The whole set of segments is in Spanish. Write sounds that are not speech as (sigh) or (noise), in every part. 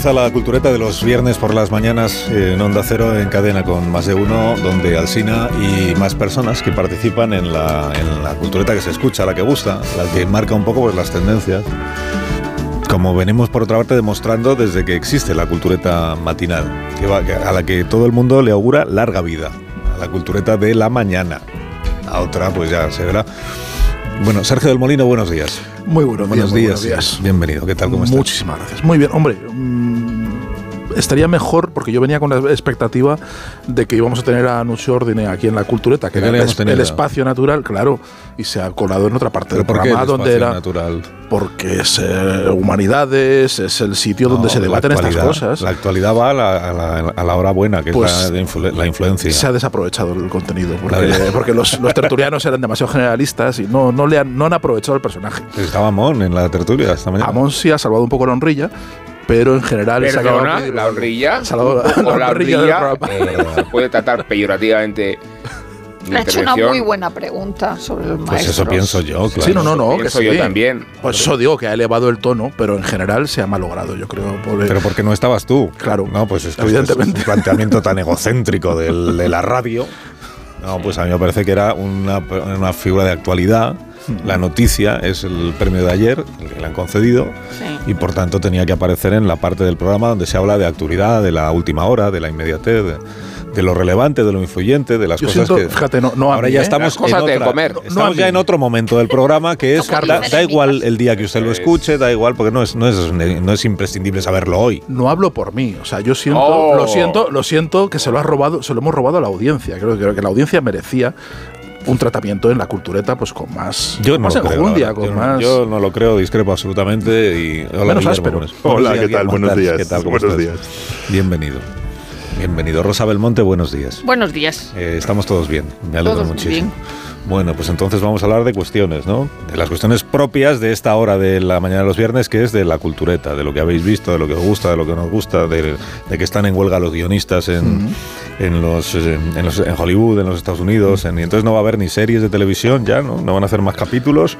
Comienza la cultureta de los viernes por las mañanas en Onda Cero en cadena con más de uno, donde Alsina y más personas que participan en la, en la cultureta que se escucha, la que gusta, la que marca un poco pues, las tendencias. Como venimos por otra parte demostrando desde que existe la cultureta matinal, que va- a la que todo el mundo le augura larga vida, a la cultureta de la mañana. A otra pues ya se verá. Bueno, Sergio del Molino, buenos días. Muy buenos, Buenos días. muy días. buenos días. Bienvenido. ¿Qué tal? ¿Cómo estás? Muchísimas gracias. Muy bien, hombre. Estaría mejor porque yo venía con la expectativa de que íbamos a tener a Nuccio Ordine aquí en la cultureta, que ¿Qué era el, tenido? el espacio natural, claro, y se ha colado en otra parte ¿Pero del programa el donde era. natural? Porque es eh, humanidades, es el sitio donde No, se la debaten estas cosas. La actualidad va a la, a la- a la hora buena, que Pues, es la, influ- la influencia. Se ha desaprovechado el contenido porque, (laughs) porque los, los tertulianos eran demasiado generalistas y no, no, le han, no han aprovechado el personaje. Estaba Mon en la tertulia esta mañana. Amon sí ha salvado un poco la honrilla, pero en general se ha quedado Perdona, la un poco (laughs) la la programa. eh, se puede tratar peyorativamente. ha hecho una muy buena pregunta sobre el maestro. Pues eso pienso yo, claro. Sí, no, no, no. que Pienso yo sí. también. Pues eso digo que ha elevado el tono, pero en general se ha malogrado, yo creo. por- Pero porque no estabas tú. Claro, No, pues es que evidentemente. este es un planteamiento tan egocéntrico del- de la radio. No, pues a mí me parece que era una, una figura de actualidad. La noticia es el premio de ayer, el que le han concedido, Sí. y por tanto tenía que aparecer en la parte del programa donde se habla de actualidad, de la última hora, de la inmediatez, de, de lo relevante, de lo influyente, de las Yo cosas siento, que... fíjate, no, no a Ahora mí, ya ¿eh? estamos Las cosas en de otra- comer. No Estamos ya mí. en otro momento del programa que es da, da igual el día que usted lo Pues- escuche, da igual porque no es no es no es imprescindible saberlo hoy. No hablo por mí, o sea, yo siento, Oh. lo siento, lo siento que se lo ha robado, se lo hemos robado a la audiencia. Creo, creo que la audiencia merecía un tratamiento en la cultureta, pues con más, Yo no más lo creo. enjundia, la con verdad. yo, más. no, yo no lo creo, discrepo absolutamente y hola, Menos áspero. Hola, ¿qué tal? Buenos días. ¿Qué tal? ¿Cómo Buenos estás? días. Bienvenido. Bienvenido. Rosa Belmonte, buenos días. Buenos días. Eh, estamos todos bien, me alegro Todos muchísimo. bien. Bueno, pues entonces vamos a hablar de cuestiones, ¿no? De las cuestiones propias de esta hora de la mañana de los viernes, que es de la cultureta, de lo que habéis visto, de lo que os gusta, de lo que no os gusta, de, de que están en huelga los guionistas en, en, los, en, los- en Hollywood, en los Estados Unidos, en- y entonces no va a haber ni series de televisión ya, ¿no? No van a hacer más capítulos,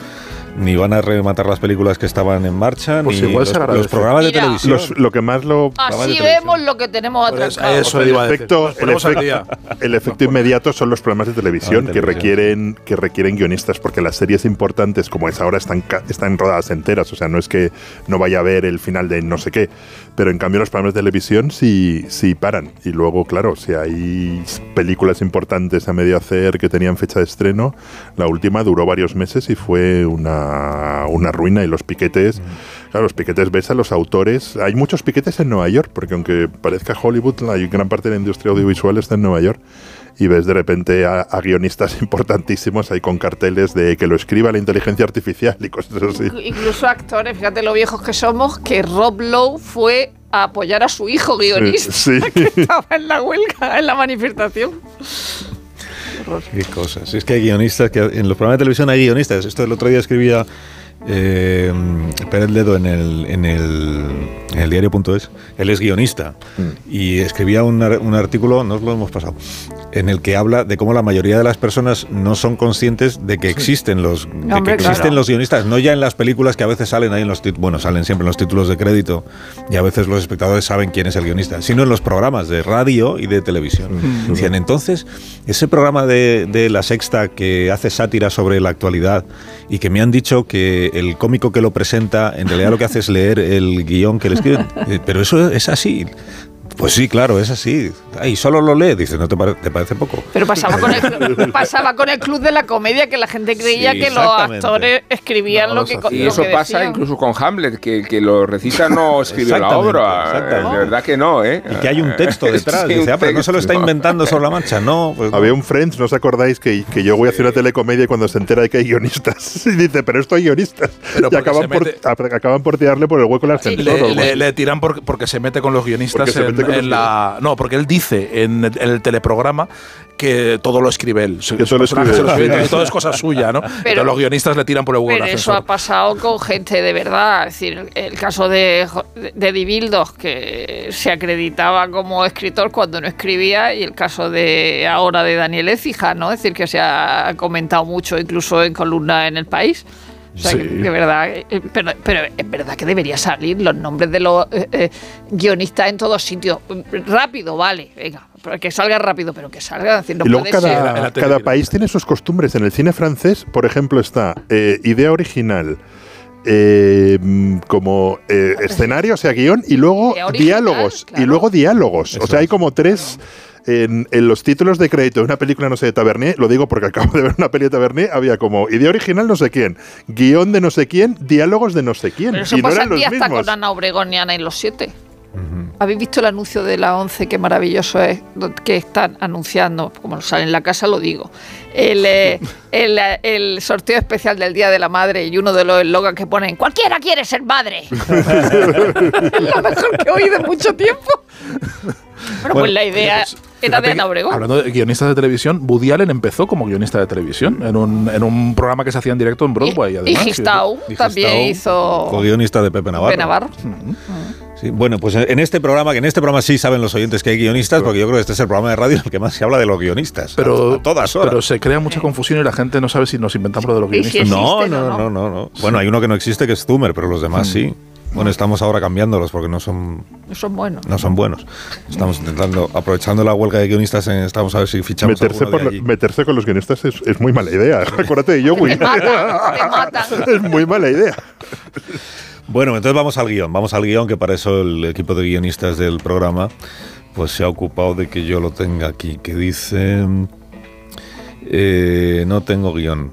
ni van a rematar las películas que estaban en marcha, Pues ni igual los, los programas de Mira. televisión. Los- lo que más lo. De Así vemos lo que tenemos Pues atracado. eso el iba a decir. efecto, el, efecto, el efecto inmediato son los programas de televisión, Ah, de que televisión. requieren que requieren guionistas porque las series importantes como es ahora están están rodadas enteras, o sea, no es que no vaya a ver el final de no sé qué, pero en cambio los programas de televisión sí sí paran y luego claro, si hay películas importantes a medio hacer que tenían fecha de estreno, la última duró varios meses y fue una, una ruina y los piquetes, claro, los piquetes ves a los autores, hay muchos piquetes en Nueva York, porque aunque parezca Hollywood, la gran parte de la industria audiovisual está en Nueva York y ves de repente a, a guionistas (laughs) importantísimos ahí con carteles de que lo escriba la inteligencia artificial y cosas así. Incluso actores, fíjate lo viejos que somos, que Rob Lowe fue a apoyar a su hijo guionista Sí. (laughs) que estaba en la huelga, en la manifestación. Qué cosas. Es que hay guionistas, que en los programas de televisión hay guionistas. Esto el otro día escribía eh, Pérez Ledo en el, en el, en el diario.es, él es guionista Mm. y escribía un, un artículo, nos lo hemos pasado, en el que habla de cómo la mayoría de las personas no son conscientes de que existen los, de que existen claro. los guionistas, no ya en las películas que a veces salen ahí en los bueno, salen siempre en los títulos de crédito y a veces los espectadores saben quién es el guionista, sino en los programas de radio y de televisión. Decían, entonces, ese programa de, de La Sexta que hace sátira sobre la actualidad y que me han dicho que el cómico que lo presenta en realidad lo que hace es leer el guion que le escriben, (laughs) Eh, pero eso es así. Pues sí, claro, es así. Y solo lo lee. Dice, ¿no te, pare- te parece poco? Pero pasaba con, el, (laughs) pasaba con el club de la comedia que la gente creía Sí, que los actores escribían No, lo que. Y eso que pasa decían. incluso con Hamlet, que el que lo recita no (laughs) escribió la obra. exactamente. De verdad que no, ¿eh? Y que hay un texto (laughs) detrás. Sí, Dice, ah, pero no se lo está inventando sobre la marcha. No, pues no. Había un Friends, ¿no os acordáis? Que, que yo voy a hacer una telecomedia y cuando se entera de que hay guionistas. Y dice, pero esto hay guionistas. Pero y acaban se por, acaban por tirarle por el hueco el ascensor. Le, le- le tiran por- porque se mete con los guionistas Porque se en, mete en la. No, porque él dice en, el- en el teleprograma que todo lo escribe él. Que todo lo personaje escribe se lo él. escribe, que todo es cosa suya, ¿no? (laughs) Pero, los guionistas le tiran por el huevo Pero eso ha pasado con gente de verdad. Es decir, el caso de, de Dibildos, que se acreditaba como escritor cuando no escribía, y el caso de ahora de Daniel Écija, ¿no? Es decir, que se ha comentado mucho incluso en columna en el país. O sea, Sí. que, que verdad, eh, pero, pero es verdad que debería salir los nombres de los eh, eh, guionistas en todos sitios. Rápido, vale, venga, que salga rápido, pero que salga. No y luego puede ser. en cada, la país tiene sus costumbres. En el cine francés, por ejemplo, está eh, idea original, eh, como eh, (laughs) escenario, o sea, guion, y luego original, diálogos. claro. Y luego diálogos. o sea, hay como tres. En, en los títulos de crédito de una película, no sé, de Tavernier, lo digo porque acabo de ver una peli de Tavernier, había como idea original no sé quién, guion de no sé quién, diálogos de no sé quién. Pero eso y no pasa eran los aquí hasta mismos. con Ana Obregón y Ana y los siete. ¿Habéis visto el anuncio de la 11? Qué maravilloso es, que están anunciando, como sale en la casa, lo digo, el, eh, (laughs) el, eh, el sorteo especial del Día de la Madre y uno de los eslogans que ponen, cualquiera quiere ser madre. (laughs) (laughs) es lo mejor que he oído en mucho tiempo. Bueno, pues la idea pues, era de fíjate Ana Obregón. Hablando de guionistas de televisión, Woody Allen empezó como guionista de televisión en un, en un programa que se hacía en directo en Broadway. y además, y Gistau Y también Gistau, hizo Co-guionista de Pepe Navarro. de Navarro. Sí, bueno, pues en este programa, que en este programa sí saben los oyentes que hay guionistas, porque yo creo que este es el programa de radio en el que más se habla de los guionistas. Pero, a, todas horas. pero se crea mucha confusión y la gente no sabe si nos inventamos lo de los Sí, sí, guionistas. no, no, no. no, no, no. Bueno, hay uno que no existe que es Zumer, pero los demás sí. Bueno, estamos ahora cambiándolos porque no son, Son buenos. no son buenos. Estamos intentando, aprovechando la huelga de guionistas, eh, estamos a ver si fichamos Meterse, por de lo- allí. meterse con los guionistas es, es muy mala idea. (laughs) Acuérdate de Joey. Te matan, te matan. es muy mala idea. Bueno, entonces vamos al guion. Vamos al guion, que para eso el equipo de guionistas del programa pues se ha ocupado de que yo lo tenga aquí, que dice... eh, no tengo guion.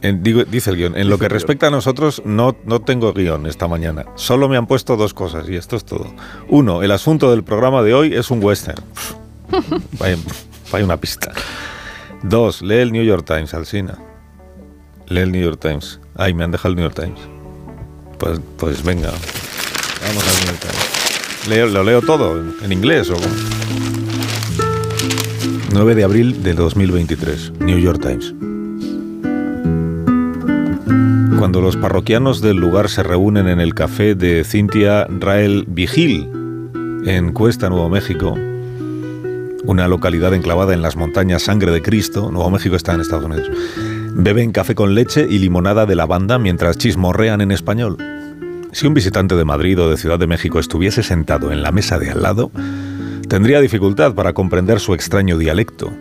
En- digo- dice el guion, en lo que respecta a nosotros no, no tengo guion esta mañana. Solo me han puesto dos cosas y esto es todo. Uno, el asunto del programa de hoy es un western. (laughs) Vaya, vaya una pista. Dos, lee el New York Times, Alsina. Lee el New York Times. Ay, me han dejado el New York Times. Pues, pues venga, vamos al New York Times. Leo- ¿Lo leo todo en, inglés o cómo? 9 de abril de 2023, New York Times. Cuando los parroquianos del lugar se reúnen en el café de Cynthia Rael Vigil, en Cuesta, Nuevo México, una localidad enclavada en las montañas Sangre de Cristo, Nuevo México está en Estados Unidos, beben café con leche y limonada de lavanda mientras chismorrean en español. Si un visitante de Madrid o de Ciudad de México estuviese sentado en la mesa de al lado, tendría dificultad para comprender su extraño dialecto.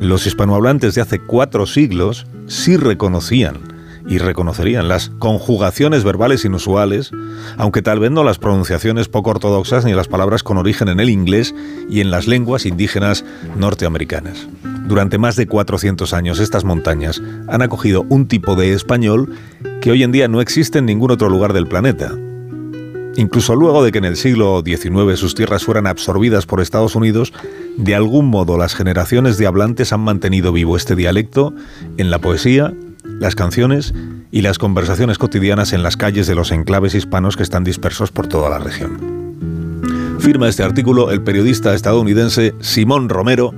Los hispanohablantes de hace cuatro siglos sí reconocían y reconocerían las conjugaciones verbales inusuales, aunque tal vez no las pronunciaciones poco ortodoxas ni las palabras con origen en el inglés y en las lenguas indígenas norteamericanas. Durante más de 400 años estas montañas han acogido un tipo de español que hoy en día no existe en ningún otro lugar del planeta. Incluso luego de que en el siglo XIX sus tierras fueran absorbidas por Estados Unidos, de algún modo las generaciones de hablantes han mantenido vivo este dialecto en la poesía, las canciones y las conversaciones cotidianas en las calles de los enclaves hispanos que están dispersos por toda la región. Firma este artículo el periodista estadounidense Simón Romero,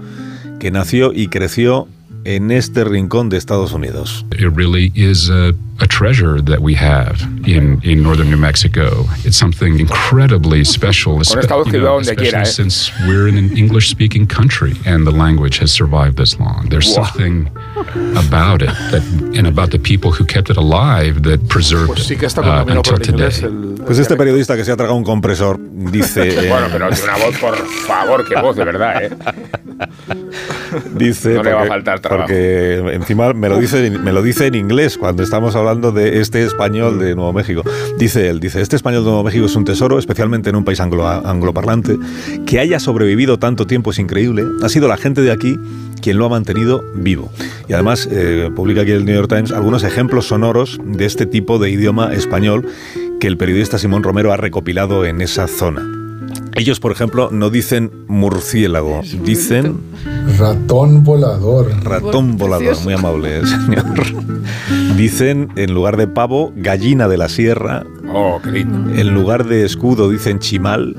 que nació y creció en este rincón de Estados Unidos. It really is a, a treasure that we have in, in northern New Mexico. It's something incredibly special, Con esta voz que you know, donde especially quiera, ¿eh? since we're in an English-speaking country and the language has survived this long. There's Wow. something about it that, and about the people who kept it alive that preserved Pues sí que está uh, until today. el- Pues este periodista que se ha tragado un compresor dice... eh, (laughs) Bueno, pero de una voz, por favor, qué voz, de verdad, ¿eh? (laughs) (laughs) Dice No le va a porque- faltar trabajo. Porque encima me lo dice me lo dice en inglés cuando estamos hablando de este español de Nuevo México. Dice él, dice, este español de Nuevo México es un tesoro, especialmente en un país anglo, angloparlante. Que haya sobrevivido tanto tiempo es increíble. Ha sido la gente de aquí quien lo ha mantenido vivo. Y además eh, publica aquí el New York Times algunos ejemplos sonoros de este tipo de idioma español que el periodista Simón Romero ha recopilado en esa zona. Ellos, por ejemplo, no dicen murciélago, dicen Ratón volador. Ratón volador, Precioso. muy amable, eh, señor. (laughs) Dicen, en lugar de pavo, gallina de la sierra. Oh, qué lindo. En lugar de escudo, dicen chimal.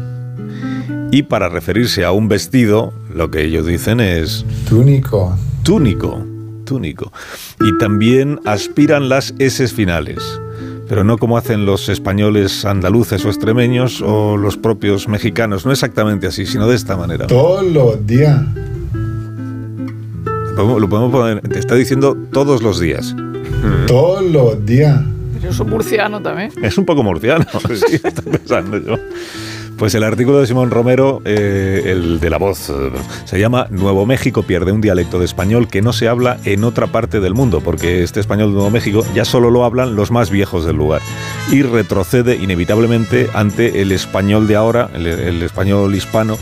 Y para referirse a un vestido, lo que ellos dicen es Túnico. túnico. Túnico. Y también aspiran las S finales. Pero no como hacen los españoles andaluces o extremeños o los propios mexicanos. No exactamente así, sino de esta manera. Todos los días. Lo podemos- poner, te está diciendo todos los días. (laughs) Todos los días. Yo soy murciano también. Es un poco murciano, (laughs) sí, estoy pensando yo. Pues el artículo de Simón Romero, eh, el de la voz, eh, se llama Nuevo México pierde un dialecto de español que no se habla en otra parte del mundo, porque este español de Nuevo México ya solo lo hablan los más viejos del lugar y retrocede inevitablemente ante el español de ahora, el, el español hispano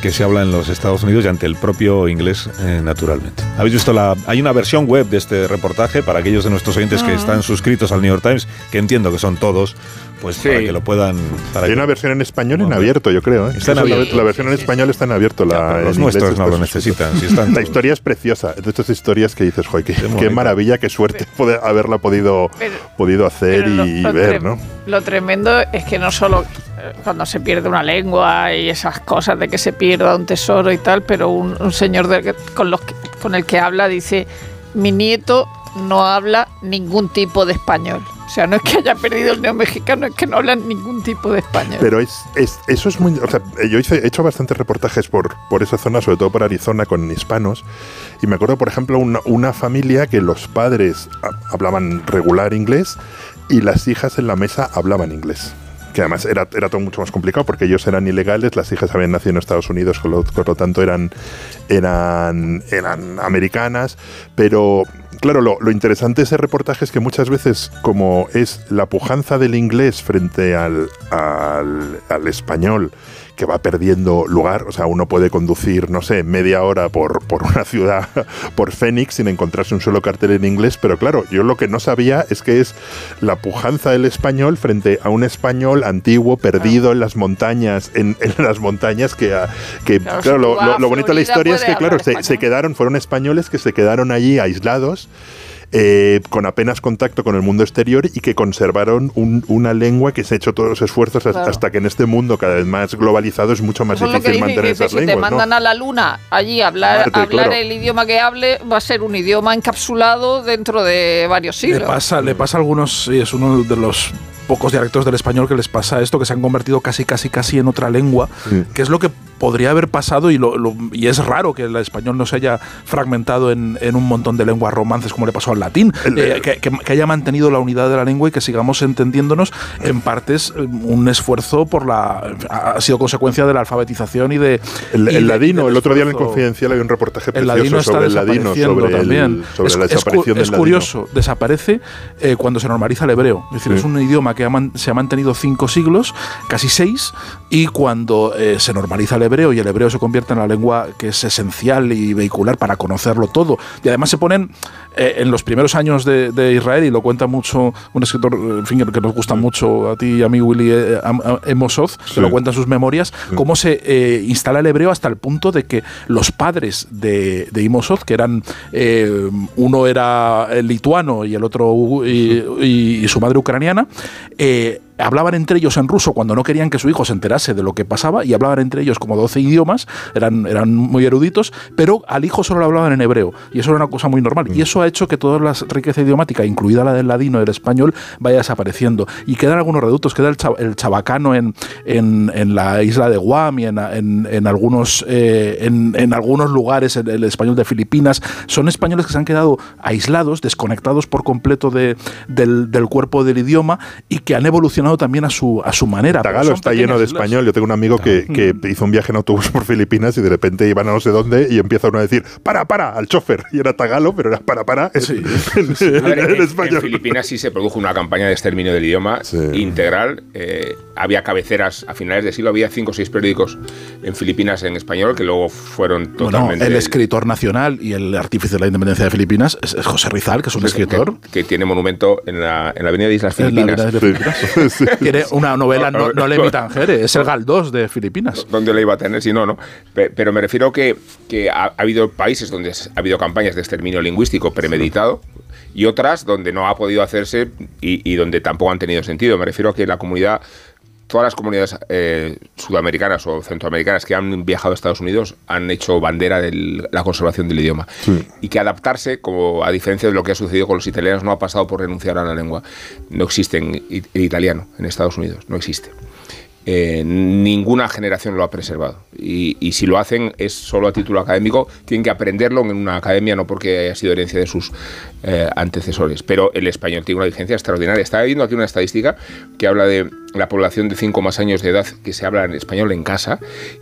que se habla en los Estados Unidos y ante el propio inglés, eh, naturalmente. ¿Habéis visto la.? Hay una versión web de este reportaje para aquellos de nuestros oyentes que están suscritos al New York Times, que entiendo que son todos, pues para que lo puedan. Para Hay que- una versión en español en abierto, yo creo. ¿eh? Está en Eso, la- versión en español está en abierto. La, Ya, los inglés nuestros no lo necesitan, si están (laughs) La historia es preciosa. De estas historias que dices, joder, qué, maravilla, qué suerte poder haberla podido, Pero- podido hacer Pero lo- y lo ver, ¿no? Lo tremendo es que no solo eh, cuando se pierde una lengua y esas cosas de que se pierda un tesoro y tal, pero un, un señor del que- con, los que- con el que habla dice, mi nieto no habla ningún tipo de español. O sea, no es que haya perdido el neomexicano, es que no hablan ningún tipo de español. Pero es, es- eso es muy. O sea, yo hice- he hecho bastantes reportajes por, por esa zona, sobre todo por Arizona, con hispanos. Y me acuerdo, por ejemplo, una, una familia que los padres ha- hablaban regular inglés y las hijas en la mesa hablaban inglés. Que además era, era todo mucho más complicado porque ellos eran ilegales, las hijas habían nacido en Estados Unidos, con lo, por lo tanto eran, eran, eran americanas. Pero claro, lo, interesante de ese reportaje es que muchas veces, como es la pujanza del inglés frente al, al, al español, que va perdiendo lugar, o sea, uno puede conducir, no sé, media hora por, por una ciudad, (laughs) por Phoenix, sin encontrarse un solo cartel en inglés, pero claro, yo lo que no sabía es que es la pujanza del español frente a un español antiguo, perdido en las montañas, en, en las montañas que, ah, que Claro, claro, lo, lo- lo bonito de la historia es que, claro, se, se quedaron, fueron españoles que se quedaron allí aislados. Eh, con apenas contacto con el mundo exterior y que conservaron un- una lengua que se ha hecho todos los esfuerzos hasta- Claro. hasta que en este mundo cada vez más globalizado es mucho más Eso es lo que difícil dice, mantener dice, esas si te lenguas. ¿no? mandan a la luna allí a hablar, hablar claro. el idioma que hable, va a ser un idioma encapsulado dentro de varios Le siglos. pasa, le pasa a algunos, y es uno de los pocos dialectos del español que les pasa esto, que se han convertido casi, casi, casi en otra lengua, Sí. que es lo que podría haber pasado y, lo, lo- y es raro que el español no se haya fragmentado en, en un montón de lenguas romances como le pasó al latín, El- eh, que, que- que haya mantenido la unidad de la lengua y que sigamos entendiéndonos en partes eh, un esfuerzo por la ha sido consecuencia de la alfabetización y de El, y el ladino, el otro día en el. Confidencial hay un reportaje precioso está sobre el ladino, desapareciendo sobre, también. sobre es, la es cu- desaparición es del ladino. curioso, desaparece eh, cuando se normaliza el hebreo. Es decir, Sí. es un idioma que ha man- se ha mantenido cinco siglos, casi seis, y cuando eh, se normaliza el hebreo y el hebreo se convierte en la lengua que es esencial y vehicular para conocerlo todo, y además se ponen eh, en los primeros años de, de Israel, y lo cuenta mucho un escritor en fin, que nos gusta mucho a ti y a mí, Willy eh, Sí. que lo cuenta en sus memorias, cómo se eh, instala el hebreo hasta el punto de que los padres de, de que eran eh, uno era lituano y el otro y, y- y su madre ucraniana, hablaban entre ellos en ruso cuando no querían que su hijo se enterase de lo que pasaba y hablaban entre ellos como 12 idiomas, eran, eran muy eruditos, pero al hijo solo le hablaban en hebreo y eso era una cosa muy normal. Y eso ha hecho que toda la riqueza idiomática, incluida la del ladino y del español, vaya desapareciendo. Y quedan algunos reductos, queda el, chab- el chabacano en, en, en la isla de Guam y en, en- algunos, eh, en, en algunos lugares, el, el español de Filipinas. Son españoles que se han quedado aislados, desconectados por completo de, del, del cuerpo del idioma y que han evolucionado también a su, a su manera. Tagalo está lleno de islas. español. Yo tengo un amigo que, que hizo un viaje en autobús por Filipinas y de repente iban a no sé dónde y empieza uno a decir, para, para, al chofer. Y era Tagalo, pero era para, para en, Sí. en- A ver, en en, en español. Filipinas sí se produjo una campaña de exterminio del idioma Sí. integral. Eh, había cabeceras, a finales de siglo había cinco o seis periódicos en Filipinas en español que luego fueron Bueno, totalmente... el escritor nacional y el artífice de la independencia de Filipinas es, José Rizal, que es un escritor. Que, que tiene monumento en la, en la avenida de Islas en la Filipinas. (laughs) Tiene una novela, no, no Lemi Tangere, es el Galdós de Filipinas. ¿Dónde la iba a tener si no, no? Pe- Pero me refiero que, que ha, ha habido países donde ha habido campañas de exterminio lingüístico premeditado y otras donde no ha podido hacerse y, y donde tampoco han tenido sentido. Me refiero a que la comunidad, todas las comunidades eh, sudamericanas o centroamericanas que han viajado a Estados Unidos han hecho bandera de la conservación del idioma. Y que adaptarse, como a diferencia de lo que ha sucedido con los italianos, no ha pasado por renunciar a la lengua. No existe en, italiano en Estados Unidos, no existe eh, ninguna generación lo ha preservado. Y, y si lo hacen es solo a título académico, tienen que aprenderlo en una academia, no porque haya sido herencia de sus eh, antecesores. Pero el español tiene una vigencia extraordinaria. Estaba viendo aquí una estadística que habla de la población de 5 más años de edad que se habla en español en casa,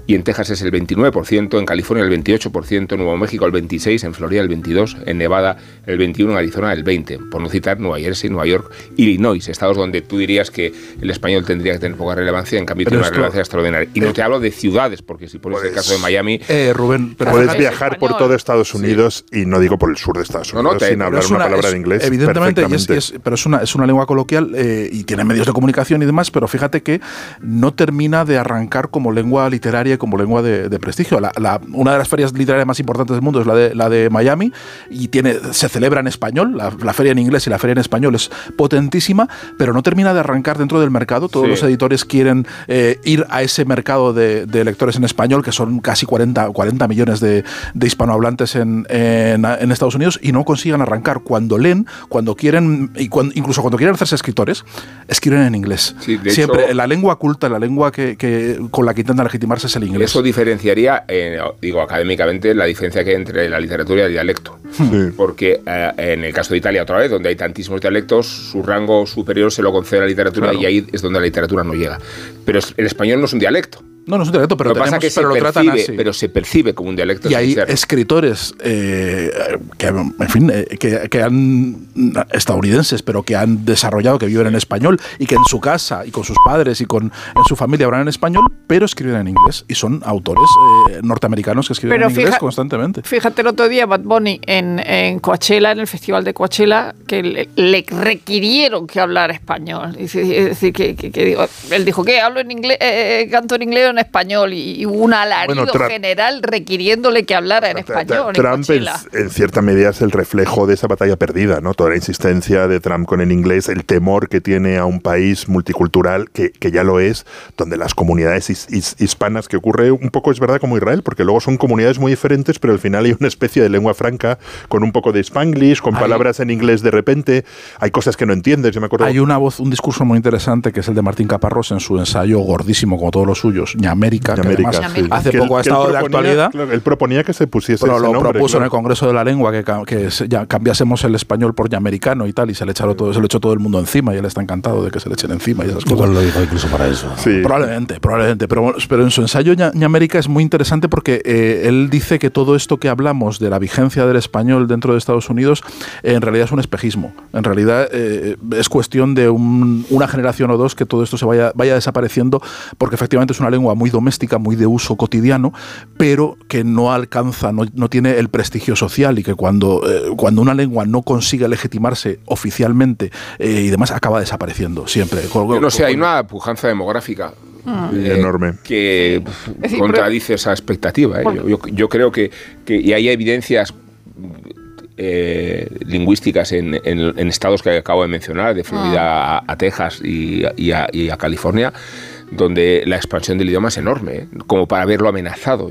y en Texas es el 29%, en California el 28%, en Nuevo México el 26%, en Florida el 22%, en Nevada el 21%, en Arizona el 20%, por no citar Nueva Jersey, Nueva York, Illinois, estados donde tú dirías que el español tendría que tener poca relevancia, en cambio Pero tiene una relevancia extraordinaria. Y no te hablo de ciudades, porque si pones el Pues- caso de Miami, Eh, Rubén, pero Puedes es viajar por todo Estados Unidos y no digo por el sur de Estados No, no, Unidos te- sin hablar es una, palabra es- de inglés. Evidentemente, y es- perfectamente. es- pero es una, es una lengua coloquial eh, y tiene medios de comunicación y demás, pero fíjate que no termina de arrancar como lengua literaria y como lengua de, de prestigio. La- la- una de las ferias literarias más importantes del mundo es la de, la de Miami y tiene, se celebra en español, la, la feria en inglés y la feria en español es potentísima, pero no termina de arrancar dentro del mercado. Todos Sí. los editores quieren eh, ir a ese mercado de, de lectores en español, que son casi 40, 40 millones de, de hispanohablantes en, en- en Estados Unidos, y no consiguen arrancar. Cuando leen, cuando quieren, y cuando- incluso cuando quieren hacerse escritores, escriben en inglés. Sí, de Siempre, hecho- la lengua culta, la lengua que, que- con la que intentan legitimarse es el inglés. Eso diferenciaría, eh, digo, académicamente, la diferencia que hay entre la literatura y el dialecto. Sí. Porque eh, en el caso de Italia, otra vez, donde hay tantísimos dialectos, su rango superior se lo concede a la literatura Claro. y ahí es donde la literatura no llega. Pero el español no es un dialecto. No, no es un dialecto, pero, lo pasa tenemos- que pero se lo tratan percibe, así. pero se percibe como un dialecto. y hay escritores eh, que, en fin, eh, que, que han estadounidenses, pero que han desarrollado, que viven en español y que en su casa y con sus padres y con en su familia hablan en español, pero escriben en inglés y son autores eh, norteamericanos que escriben Pero en inglés fija- constantemente. Fíjate el otro día Bad Bunny en, en Coachella, en el festival de Coachella, que le, le requirieron que hablara español. Es decir, que, que- que digo- él dijo que hablo en inglés, canto en inglés en español y, hubo un alarido Bueno, general requiriéndole que hablara en español. Trump en, cierta medida es el reflejo de esa batalla perdida, ¿no? Toda la insistencia de Trump con el inglés, el temor que tiene a un país multicultural, que, que ya lo es, donde las comunidades his- his- hispanas, que ocurre un poco, es verdad, como Israel, porque luego son comunidades muy diferentes, pero al final hay una especie de lengua franca con un poco de spanglish, con Hay- palabras en inglés de repente, hay cosas que no entiendes, yo me acuerdo... Hay una voz, un discurso muy interesante que es el de Martín Caparrós en su ensayo gordísimo, como todos los suyos, Ñamérica, que América, además sí. hace Que poco ha que él estado de actualidad. claro, él proponía que se pusiese Pero ese lo nombre, propuso en el Congreso de la Lengua que, que se- ya cambiásemos el español por llamericano y tal, y se le, echaron todo, se lo echó todo el mundo encima y él está encantado de que se le echen encima y esas cosas. Igual lo dijo incluso para eso. Sí. Probablemente, probablemente. Pero, pero en su ensayo Ña- Ñamérica es muy interesante porque eh, él dice que todo esto que hablamos de la vigencia del español dentro de Estados Unidos eh, en realidad es un espejismo. En realidad eh, es cuestión de un- una generación o dos que todo esto se vaya, vaya desapareciendo porque efectivamente es una lengua muy doméstica, muy de uso cotidiano, pero que no alcanza, no, no tiene el prestigio social y que cuando, eh, cuando una lengua no consigue legitimarse oficialmente eh, y demás acaba desapareciendo siempre. No sé, hay una pujanza demográfica. Sí, eh, enorme. que decir, contradice esa expectativa. ¿eh? Yo, yo- yo creo que, que y hay evidencias eh, lingüísticas en, en- en estados que acabo de mencionar, de Florida a, a Texas y, a- y a, y a California, donde la expansión del idioma es enorme, ¿eh? como para verlo amenazado.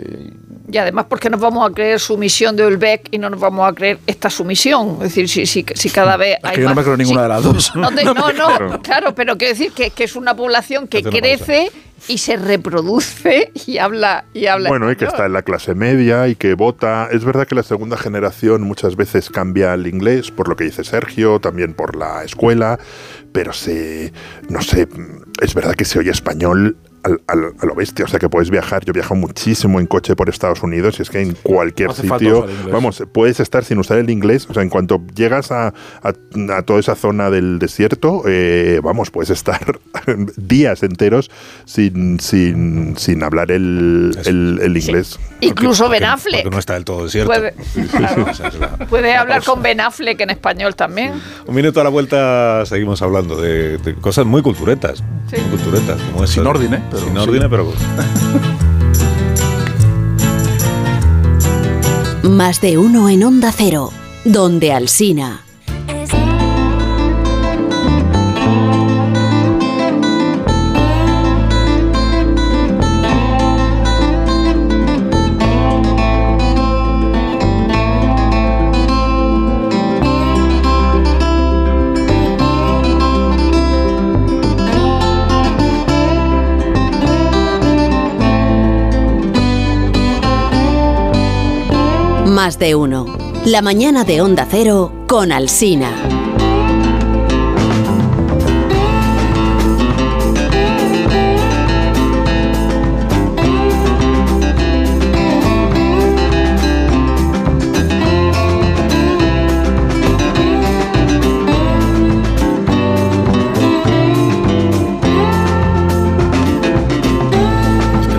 Y además, porque nos vamos a creer sumisión de Ulbeck y no nos vamos a creer esta sumisión? Es decir, si, si, si cada vez Es hay que yo no me creo ninguna de las dos. (laughs) No, te- no, no, claro, pero quiero decir que, que es una población que crece y se reproduce y habla y habla. Bueno, y que está en la clase media y que vota. Es verdad que la segunda generación muchas veces cambia el inglés, por lo que dice Sergio, también por la escuela, pero se. No sé, es verdad que se oye español. Al- al- a lo bestia, o sea que puedes viajar. Yo he viajado muchísimo en coche por Estados Unidos y es que en cualquier No sitio, vamos, puedes estar sin usar el inglés. O sea, en cuanto llegas a, a- a toda esa zona del desierto, eh, vamos, puedes estar (laughs) días enteros sin, sin, sin hablar el, el- el inglés. Incluso Porque- Ben Affleck. Porque no está del todo desierto. Puede, (laughs) claro, Esa es la- puede hablar con Ben Affleck en español también. Un minuto a la vuelta seguimos hablando de, de cosas muy culturetas. Sí. Muy culturetas. Como Sin orden, ¿eh? Pero Sin sí. orden, pero... Más de uno en Onda Cero, donde Alsina. Uno. La mañana de Onda Cero con Alsina.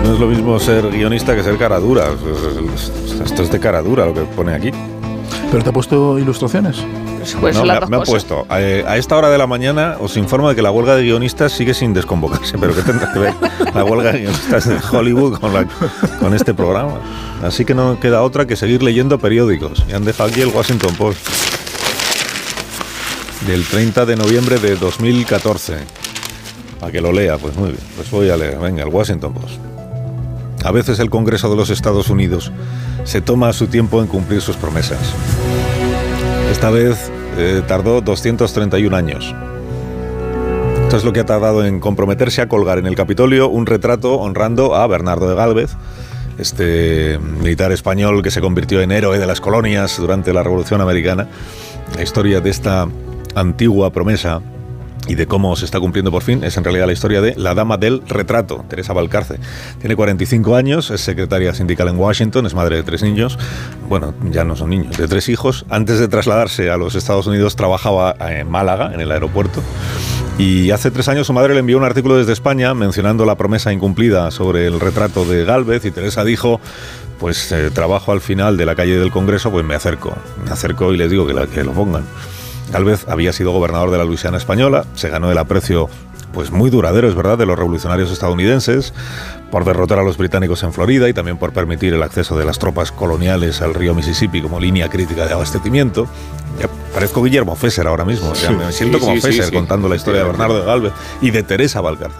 No es lo mismo ser guionista que ser cara dura. Esto es de cara dura lo que pone aquí. ¿Pero te ha puesto ilustraciones? Pues puede No, me, ha- me puesto, eh, a esta hora de la mañana os informo de que la huelga de guionistas sigue sin desconvocarse, pero ¿qué tendrá que ver la huelga de guionistas de Hollywood con, la- con este programa? Así que no queda otra que seguir leyendo periódicos. Y han dejado aquí el Washington Post del 30 de noviembre de 2014. Para que lo lea, pues muy bien. Pues voy a leer, venga, el Washington Post. A veces el Congreso de los Estados Unidos se toma su tiempo en cumplir sus promesas. Esta vez eh, tardó 231 años. Esto es lo que ha tardado en comprometerse a colgar en el Capitolio un retrato honrando a Bernardo de Gálvez, este militar español que se convirtió en héroe de las colonias durante la Revolución Americana. La historia de esta antigua promesa y de cómo se está cumpliendo por fin es en realidad la historia de la dama del retrato, Teresa Valcarce. Tiene 45 años, es secretaria sindical en Washington, es madre de tres niños, bueno, ya no son niños, de tres hijos. Antes de trasladarse a los Estados Unidos trabajaba en Málaga, en el aeropuerto. Y hace tres años su madre le envió un artículo desde España mencionando la promesa incumplida sobre el retrato de Galvez y Teresa dijo, pues eh, trabajo al final de la calle del Congreso, pues me acerco, me acerco y les digo que, la- que lo pongan. Galvez había sido gobernador de la Luisiana española, se ganó el aprecio pues muy duradero, es verdad, de los revolucionarios estadounidenses, por derrotar a los británicos en Florida y también por permitir el acceso de las tropas coloniales al río Mississippi como línea crítica de abastecimiento. Ya parezco Guillermo Fesser ahora mismo, ya me siento Sí, como sí, Fesser sí. contando la historia de Bernardo de Galvez y de Teresa Valcarce.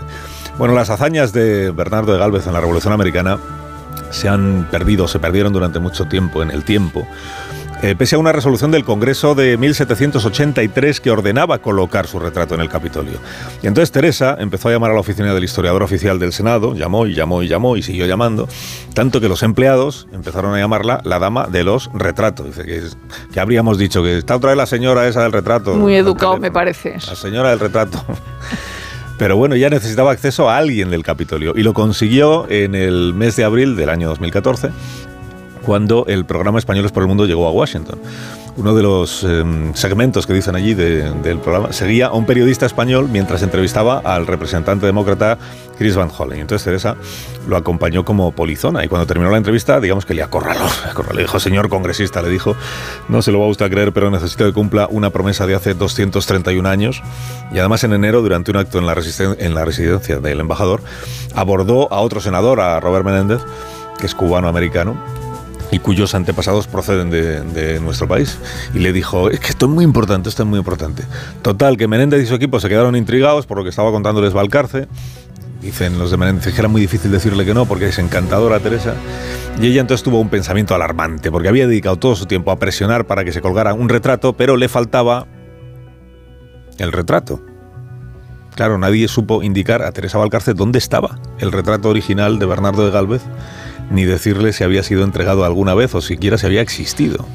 Bueno, las hazañas de Bernardo de Galvez en la Revolución Americana se han perdido, se perdieron durante mucho tiempo en el tiempo. Eh, pese a una resolución del Congreso de 1783 que ordenaba colocar su retrato en el Capitolio. Y entonces Teresa empezó a llamar a la oficina del historiador oficial del Senado, llamó y llamó y llamó y siguió llamando, tanto que los empleados empezaron a llamarla la dama de los retratos. Dice que, es- que habríamos dicho que está otra vez la señora esa del retrato. Muy educado, me parece. La señora del retrato. (laughs) Pero bueno, ya necesitaba acceso a alguien del Capitolio y lo consiguió en el mes de abril del año 2014, cuando el programa Españoles por el Mundo llegó a Washington. Uno de los em, segmentos que dicen allí de- del programa seguía a un periodista español mientras entrevistaba al representante demócrata Chris Van Hollen. Entonces Teresa lo acompañó como polizona y cuando terminó la entrevista, digamos que le acorraló. (laughs) le dijo, señor congresista, le dijo, no se lo va usted a creer, pero necesito que cumpla una promesa de hace 231 años. Y además en enero, durante un acto en la, en la residencia del embajador, abordó a otro senador, a Robert Menéndez, que es cubano-americano, y cuyos antepasados proceden de, nuestro país. Y le dijo, es que esto es muy importante, esto es muy importante. Total, que Menéndez y su equipo se quedaron intrigados por lo que estaba contándoles Valcarce. Dicen los de Menéndez que era muy difícil decirle que no porque es encantadora Teresa. Y ella entonces tuvo un pensamiento alarmante porque había dedicado todo su tiempo a presionar para que se colgara un retrato, pero le faltaba el retrato. Claro, nadie supo indicar a Teresa Valcarce dónde estaba el retrato original de Bernardo de Galvez, ni decirle si había sido entregado alguna vez o siquiera si había existido.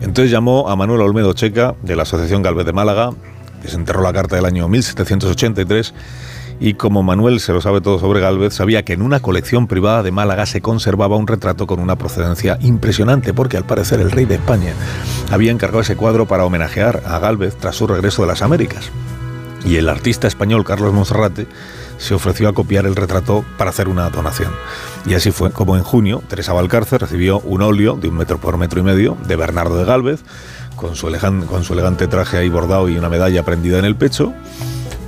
Entonces llamó a Manuel Olmedo Checa, de la Asociación Galvez de Málaga, desenterró la carta del año 1783 y como Manuel se lo sabe todo sobre Galvez, sabía que en una colección privada de Málaga se conservaba un retrato con una procedencia impresionante, porque al parecer el rey de España había encargado ese cuadro para homenajear a Galvez tras su regreso de las Américas. Y el artista español Carlos Monserrate se ofreció a copiar el retrato para hacer una donación. Y así fue como en junio Teresa Valcarce recibió un óleo de un metro por metro y medio de Bernardo de Galvez, con su, elegante traje ahí bordado y una medalla prendida en el pecho.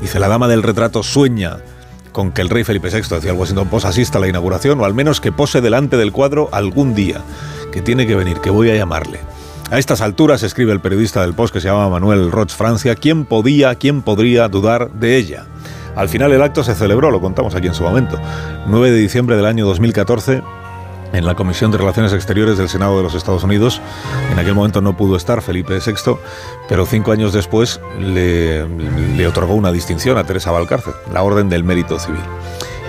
Dice, la dama del retrato sueña con que el rey Felipe VI, decía el Washington Post, asista a la inauguración, o al menos que pose delante del cuadro algún día, que tiene que venir, que voy a llamarle. A estas alturas, escribe el periodista del Post que se llama Manuel Roch Francia, ¿quién podía, quién podría dudar de ella? Al final el acto se celebró, lo contamos aquí en su momento, 9 de diciembre del año 2014, en la Comisión de Relaciones Exteriores del Senado de los Estados Unidos. En aquel momento no pudo estar Felipe VI, pero cinco años después le, le otorgó una distinción a Teresa Valcarce, la Orden del Mérito Civil.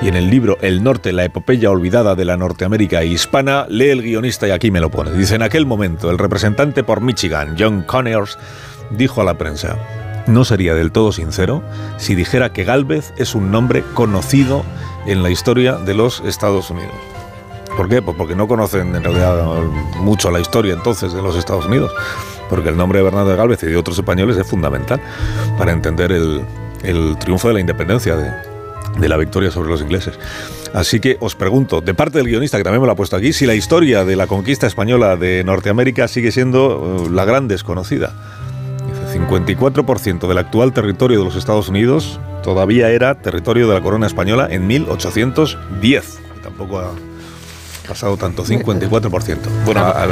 Y en el libro El Norte, la epopeya olvidada de la Norteamérica hispana, lee el guionista y aquí me lo pone. Dice, en aquel momento, el representante por Michigan, John Connors, dijo a la prensa, no sería del todo sincero si dijera que Galvez es un nombre conocido en la historia de los Estados Unidos. ¿Por qué? Pues porque no conocen en realidad mucho la historia entonces de los Estados Unidos. Porque el nombre de Bernardo de Galvez y de otros españoles es fundamental para entender el, triunfo de la independencia, de, de la victoria sobre los ingleses. Así que os pregunto, de parte del guionista, que también me lo ha puesto aquí, si la historia de la conquista española de Norteamérica sigue siendo eh, la gran desconocida. Dice, 54% del actual territorio de los Estados Unidos todavía era territorio de la corona española en 1810. Tampoco ha pasado tanto, 54%. Bueno, a- a-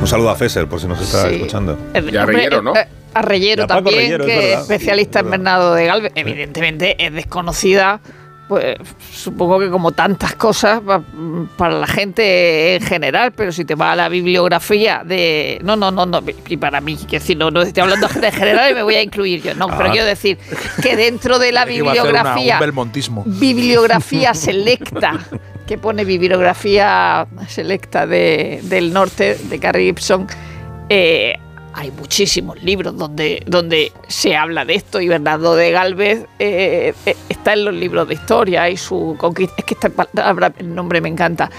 un saludo a Fesser, por si nos está Sí. escuchando. Eh, Y a Reyero, ¿no? eh, A Reyero Y a Paco también, Reyero, es que es verdad. especialista en Bernardo de Galvez. Evidentemente es desconocida, pues supongo que como tantas cosas pa- para la gente en general, pero si te vas a la bibliografía de... No, no, no, no, y para mí, que decir, no, no estoy hablando de gente en general y me voy a incluir yo, no, pero Ah. quiero decir que dentro de la Que iba a hacer una- bibliografía un bibliografía (laughs) selecta que pone bibliografía selecta de, del norte de Carrie Gibson eh, hay muchísimos libros donde, donde se habla de esto y Bernardo de Galvez eh, eh, está en los libros de historia y su conquista. Es que esta palabra, el nombre me encanta.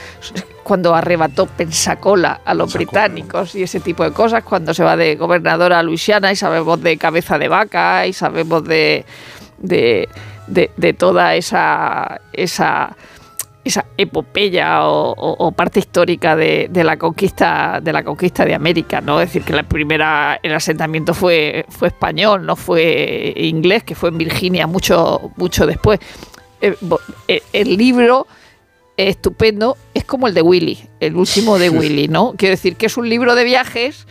Cuando arrebató Pensacola a los británicos y ese tipo de cosas, cuando se va de gobernadora a Luisiana y sabemos de cabeza de vaca y sabemos de, de, de- de toda esa, esa esa epopeya o, o- o parte histórica de, de la conquista de la conquista de América, ¿no? Es decir, que la primera el asentamiento fue, fue español, no fue inglés, que fue en Virginia mucho, mucho después. Eh, bo- eh, el libro es estupendo, es como el de Willy, el último de Willy, ¿no? Quiero decir que es un libro de viajes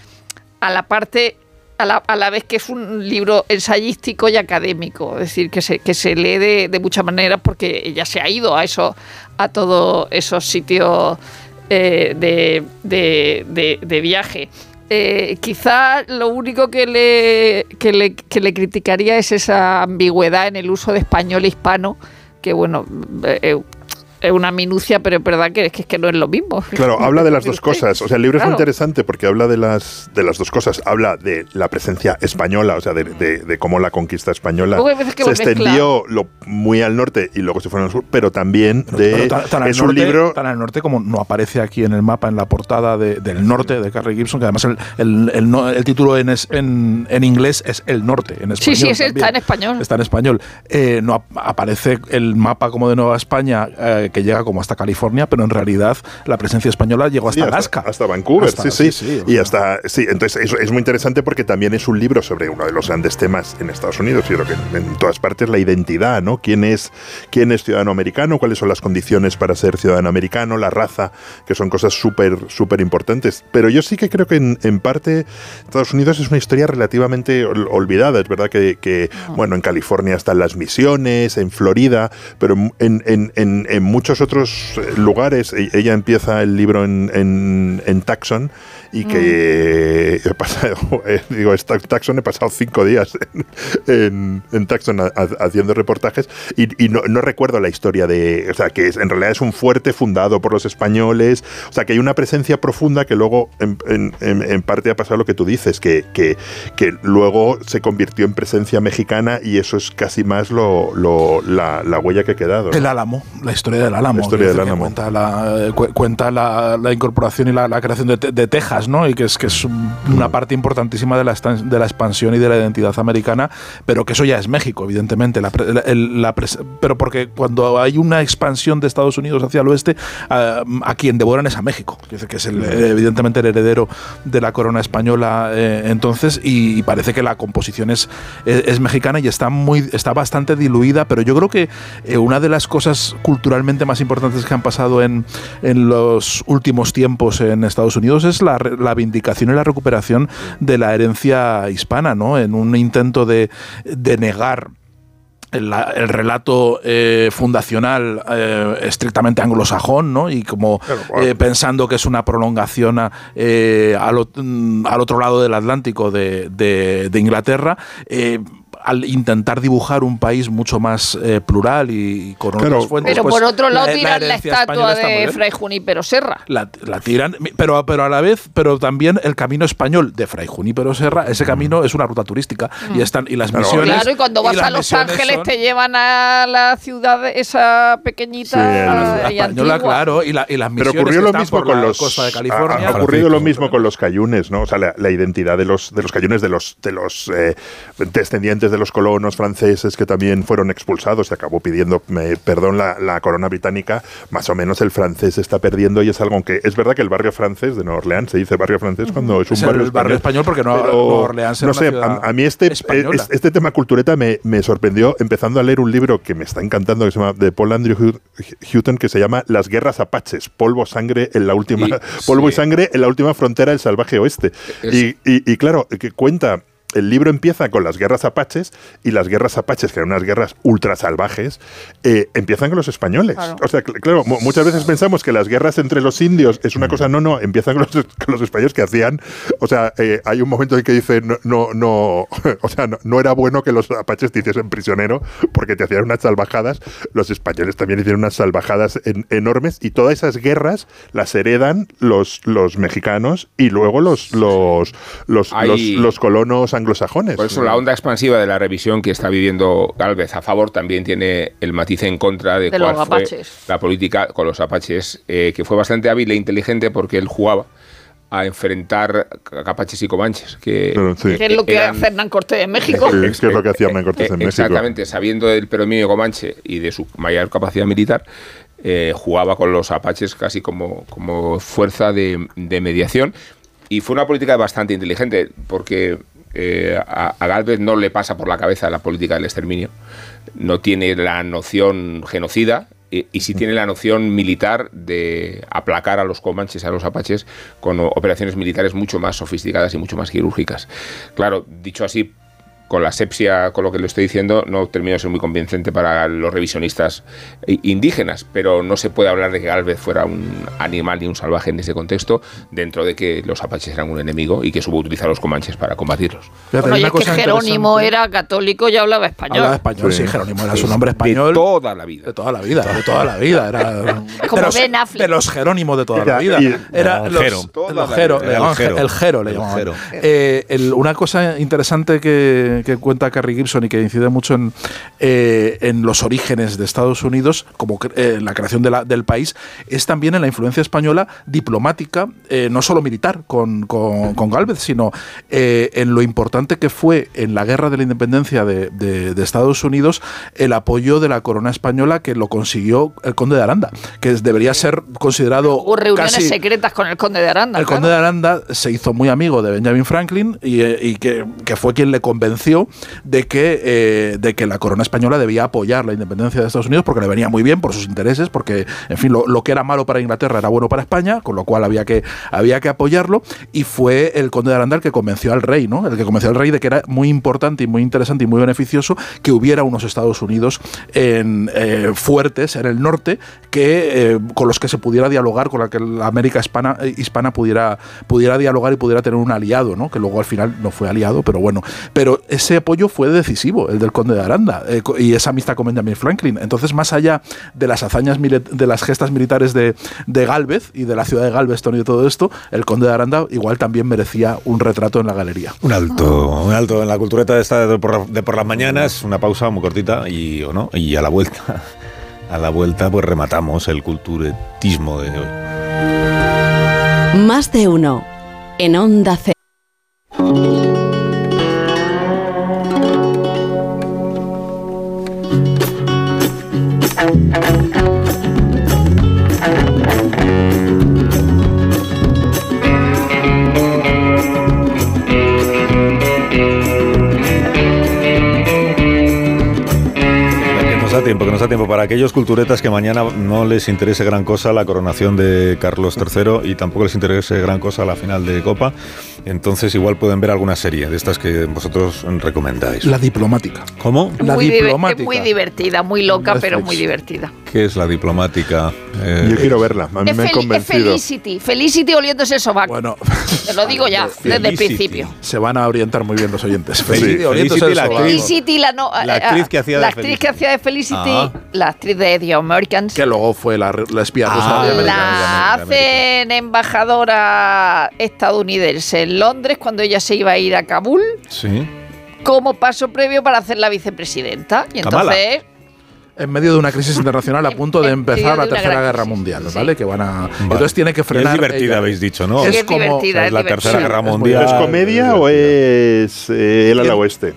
a la parte a la, a la vez que es un libro ensayístico y académico, es decir, que se, que se lee de, de muchas maneras porque ella se ha ido a eso, a todos esos sitios eh, de, de- de- viaje. Eh, quizá lo único que le, que, le, que le criticaría es esa ambigüedad en el uso de español e hispano, que bueno, eh, es una minucia, pero es verdad que es que, es que no es lo mismo. Claro, habla de las dos (laughs) cosas. O sea, el libro es Claro. muy interesante porque habla de las, de las dos cosas. Habla de la presencia española, o sea, de, de- de cómo la conquista española que se extendió lo, muy al norte y luego se fueron al sur, pero también de... Pero tan, es un norte, libro... tan al norte como no aparece aquí en el mapa, en la portada de- del norte de Carrie Gibson, que además el, el- el título en, es- en, en inglés es El Norte, en Sí, español. sí, también. está en español. Está en español. Eh, no ap- aparece el mapa como de Nueva España, eh, que llega como hasta California, pero en realidad la presencia española llegó hasta Sí, Alaska. Hasta Vancouver, Hasta- sí, sí. sí, o y hasta, sí, entonces es, es muy interesante porque también es un libro sobre uno de los grandes temas en Estados Unidos, y creo que en todas partes la identidad, ¿no? ¿Quién es, quién es ciudadano americano? ¿Cuáles son las condiciones para ser ciudadano americano? La raza, que son cosas súper, súper importantes. Pero yo sí que creo que en, en parte Estados Unidos es una historia relativamente ol- olvidada. Es verdad que, que, bueno, en California están las misiones, en Florida, pero en, en- en- en muchos otros eh, lugares, e- ella empieza el libro en, en, en Tucson y que he pasado, (laughs) eh, digo, es Ta- Tucson, he pasado cinco días en, ha- haciendo reportajes y, y no, no recuerdo la historia de, o sea, que es- en realidad es un fuerte fundado por los españoles, o sea, que hay una presencia profunda que luego en, en- en- en parte ha pasado lo que tú dices, que, que, que luego se convirtió en presencia mexicana y eso es casi más lo, lo- la, la huella que ha quedado. ¿no? El Álamo, la historia del Álamo. La historia del Álamo. Cuenta, la, eh, cuenta la, la incorporación y la, la creación de, Te- de Texas, ¿no? Y que es, que es un- una parte importantísima de la, de la expansión y de la identidad americana, pero que eso ya es México, evidentemente. La pre- la- el- la pres- pero porque cuando hay una expansión de Estados Unidos hacia el oeste, a, a quien devoran es a México, que es, el, eh, evidentemente el heredero de la corona española eh, entonces, y, y parece que la composición es, es, es mexicana y está, muy, está bastante diluida, pero yo creo que eh, una de las cosas culturalmente más importantes que han pasado en, en los últimos tiempos en Estados Unidos es la, la vindicación y la recuperación de la herencia hispana, ¿no? En un intento de, de negar el, la- el relato eh, fundacional eh, estrictamente anglosajón, ¿no? Y como eh, pensando que es una prolongación a- al, ot- mm, al otro lado del Atlántico de, de- de Inglaterra. Al intentar dibujar un país mucho más eh, plural y, y con Claro. otras fuentes. Pero pues, por otro lado la- la tiran la, estatua de. Fray Junípero Serra. La, la tiran, pero, pero a la vez, pero también el camino español de Fray Junípero Serra, ese camino es una ruta turística y están y las Claro. misiones. Claro, y cuando vas a Los Ángeles son- te llevan a la ciudad esa pequeñita Sí, a y española, antigua. claro, y, la- y las Pero misiones ocurrió que lo mismo por con la los costa de California. Ha, ocurrido lo mismo con los cayunes, ¿no? O sea, la, la identidad de los de los cayunes de los de los eh, descendientes de los colonos franceses que también fueron expulsados y acabó pidiendo perdón la, la corona británica. Más o menos el francés está perdiendo y es algo que es verdad que el barrio francés de Nueva Orleans se dice barrio francés cuando es un barrio, barrio español porque Nueva- pero, Nueva Orleans era no una sé, a, a mí este es- este tema cultureta me, me sorprendió empezando a leer un libro que me está encantando que se llama de Paul Andrew Hu- Houghton que se llama Las guerras apaches, polvo sangre en la última Y- polvo y sangre en la última frontera del salvaje oeste. Es- Y, y- y claro, que cuenta el libro empieza con las guerras apaches y las guerras apaches, que eran unas guerras ultra salvajes, eh, empiezan con los españoles. Claro. O sea, cl- claro, mu- muchas veces pensamos que las guerras entre los indios es una cosa, no, no, empiezan con los, con los españoles que hacían, o sea, eh, hay un momento en que dice, no, no, no (laughs) o sea, no, no era bueno que los apaches te hiciesen prisionero porque te hacían unas salvajadas, los españoles también hicieron unas salvajadas en- enormes y todas esas guerras las heredan los, los mexicanos y luego los, los, los, los, los colonos anglosajones. Por eso la onda expansiva de la revisión que está viviendo Galvez a favor también tiene el matiz en contra de, De cuál los fue apaches. la política con los apaches, eh, que fue bastante hábil e inteligente porque él jugaba a enfrentar capaches y comanches. Que, Claro, sí. Que es lo que eran- hace Hernán Cortés en México. (laughs) Sí, que es lo que hacía Hernán Cortés en Eh, México. Exactamente, sabiendo del predominio comanche y de su mayor capacidad militar, eh, jugaba con los apaches casi como, como fuerza de, de mediación. Y fue una política bastante inteligente, porque eh, a, a Galvez no le pasa por la cabeza la política del exterminio. No tiene la noción genocida, y, y sí tiene la noción militar de aplacar a los comanches, a los apaches, con operaciones militares mucho más sofisticadas y mucho más quirúrgicas. Claro, dicho así, con la sepsia, con lo que le estoy diciendo, no termino de ser muy convincente para los revisionistas indígenas, pero no se puede hablar de que Galvez fuera un animal ni un salvaje en ese contexto, dentro de que los apaches eran un enemigo y que supo utilizar a los comanches para combatirlos. Bueno, y es que Jerónimo era católico y hablaba español. Hablaba español, sí, Sí. Jerónimo era su nombre español. De toda la vida. De toda la vida, de toda la vida. Era, (laughs) Como de, los, Ben Affleck. de los Jerónimos de toda la vida. y- Era el los, Jero. el Jero, le llamaban El Jero. le. Eh, el- una cosa interesante que, que cuenta Carrie Gibson y que incide mucho en, eh, en los orígenes de Estados Unidos, como eh, la creación de la- del país, es también en la influencia española diplomática, eh, no solo militar con, con, con Gálvez, sino eh, en lo importante que fue en la guerra de la independencia de, de- de Estados Unidos el apoyo de la corona española que lo consiguió el conde de Aranda, que debería ser considerado Hubo reuniones casi secretas con el conde de Aranda. el claro. conde de Aranda se hizo muy amigo de Benjamin Franklin y, y que, que fue quien le convenció de que, eh, de que la corona española debía apoyar la independencia de Estados Unidos porque le venía muy bien por sus intereses, porque, en fin, lo, que era malo para Inglaterra era bueno para España, con lo cual había que, había que apoyarlo. Y fue el conde de Aranda el que convenció al rey, ¿no? El que convenció al rey de que era muy importante y muy interesante y muy beneficioso que hubiera unos Estados Unidos eh, fuertes en el norte que eh, con los que se pudiera dialogar, con la que la América hispana, hispana pudiera, pudiera dialogar y pudiera tener un aliado, ¿no? Que luego al final no fue aliado, pero bueno. Pero ese apoyo fue decisivo, el del conde de Aranda, eh, y esa amistad con Benjamin Franklin. Entonces, más allá de las hazañas, de las gestas militares de, de Galvez y de la ciudad de Galveston y de todo esto, el conde de Aranda igual también merecía un retrato en la galería. Un alto, un alto en la cultureta de esta de por, de por las mañanas, una pausa muy cortita y o no, y a la vuelta, a la vuelta pues rematamos el culturetismo de hoy. Más de uno. En Onda Cero. Aquellos culturetas que mañana no les interese gran cosa la coronación de Carlos III y tampoco les interese gran cosa la final de Copa. Entonces igual pueden ver alguna serie de estas que vosotros recomendáis. La diplomática. ¿Cómo? La muy, diplomática. muy divertida, muy loca, pero muy divertida. ¿Qué es la diplomática? Eh, Yo quiero verla, a mí Es, me es convencido. Felicity. Felicity oliéndose el sobaco. Bueno, Te lo digo ya, (laughs) desde el principio. se van a orientar muy bien los oyentes. Sí, Felicity, oriéndose Felicity, el la actriz. Felicity, la, no, La eh, actriz eh, que hacía la de actriz Felicity. que hacía de Felicity, Ah. la actriz de The Americans, Que luego fue la, la espía Ah, rusa de América. la América, hacen embajadora estadounidense en Londres cuando ella se iba a ir a Kabul Sí. como paso previo para hacer la vicepresidenta. Y Kamala. En medio de una crisis internacional a punto de empezar la tercera guerra mundial, sí. ¿vale? Que van a. Vale. Entonces tiene que Y frenar. es divertida, ella. habéis dicho, ¿no? Sí, Es es como- divertida, es la es tercera divertida. guerra Es mundial. ¿Es comedia o es eh, el ala oeste?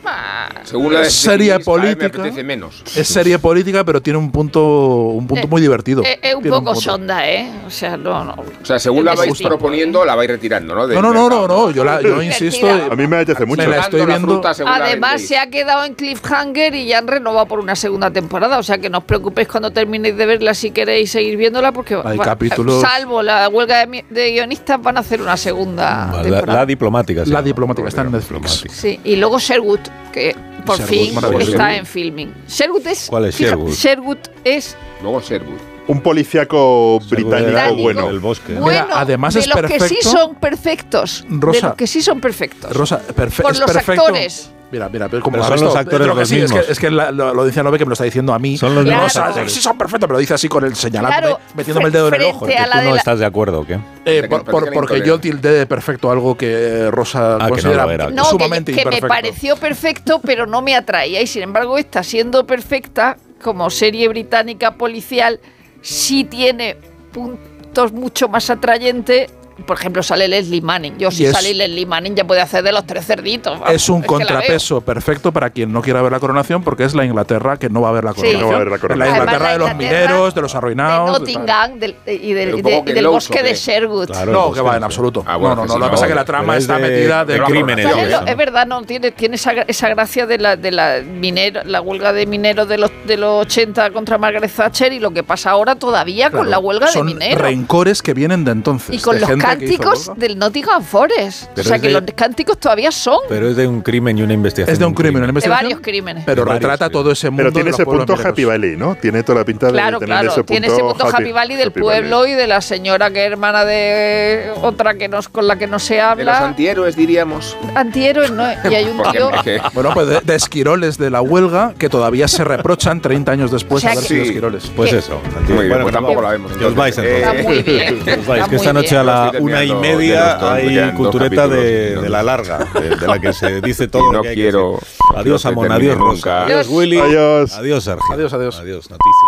Según la Serie cada vez política. Me apetece menos. Es serie política, pero tiene un punto, un punto Eh, muy divertido. es, es un Tiene poco sonda, ¿eh? O sea, no, no. O sea, según la Es vais proponiendo, la vais retirando, ¿no? No, no, no, no, no. Yo, la, yo (laughs) insisto. Divertida. A mí me apetece mucho. Me la estoy viendo. fruta Además, se ha quedado en cliffhanger y ya han renovado por una segunda temporada. O sea, que no os preocupéis cuando terminéis de verla si queréis seguir viéndola, porque Hay va- capítulos- salvo la huelga de, guionistas, van a hacer una segunda La, la diplomática. La diplomática está en Netflix. Diplomática. Sí, y luego Sherwood, que por Sherwood, fin está en filming. Sherwood es. ¿Cuál es Sherwood? Sherwood es Luego Sherwood. Un policíaco británico Británico. bueno. Del bosque. Mira, bueno. además de es los que sí perfecto. son perfectos. de Rosa. los que sí son perfectos. Rosa, perfe- Por es los perfecto. actores. Mira, mira, pero como Pero lo son los actores que los sí, es mismos. que, es que la- lo, lo dice Nove que me lo está diciendo a mí. Son los Claro. mismos actores. sí son perfectos, pero lo dice así con el Claro, metiéndome el dedo en el ojo. a ¿Tú la no la- estás de acuerdo o qué? Eh, por- porque yo tildé de perfecto algo que eh, Rosa Ah, que no considera lo era. No, que, sumamente que me pareció perfecto, pero no me atraía. Y sin embargo, está siendo perfecta como serie británica policial. Sí tiene puntos mucho más atrayentes. Por ejemplo, sale Leslie Manning. Yo, si es- sale Leslie Manning, ya puede hacer de los tres cerditos. vamos, Es un contrapeso perfecto para quien no quiera ver la coronación, porque es la Inglaterra que no va a ver la Sí. coronación. No va a ver la coronación. Inglaterra la de los Inglaterra mineros, de los arruinados. de- Nottingham del- y del, de- y bosque ¿o de? Sherwood. Claro, No, que va, en absoluto. Ah, bueno, no, no, no. Lo que pasa es que la trama es está de- metida de, de crímenes, es verdad, no tiene, tiene esa, esa gracia de la de la minero, la huelga de mineros de los de los 80 contra Margaret Thatcher y lo que pasa ahora todavía con la huelga de son mineros. rencores que vienen de entonces. Y con los cánticos del Nottingham Forest. Pero o sea que de- los cánticos todavía son Pero es de un crimen y una investigación. Es de un crimen, una de investigación. varios crímenes. Pero De varios, retrata sí. todo ese mundo. Pero tiene de los ese punto. Happy Valley, ¿no? Tiene toda la pinta de Claro, tener claro, ese punto tiene ese punto Happy, Valley del Happy pueblo Valley. y de la señora que es hermana de otra que nos, con la que no se De los habla. antihéroes, diríamos. Antihéroes, ¿no? Y hay un (laughs) tío. Bueno, pues de, de esquiroles de la huelga que todavía se reprochan 30 años después O sea haber sido Sí. esquiroles. Pues ¿Qué? eso. Muy bien, Bueno, pues tampoco la vemos. Que os vais entonces. Está muy bien. (laughs) Que os vais, que esta noche a la, una y media hay cultureta de, de la larga, de, de la que se (laughs) dice todo lo no que hay que quiero- decir. Adiós, que Amón, termine adiós, nunca. Rosa. Adiós, Willy. Adiós. Adiós, Sergio. Adiós, adiós. Adiós, noticias.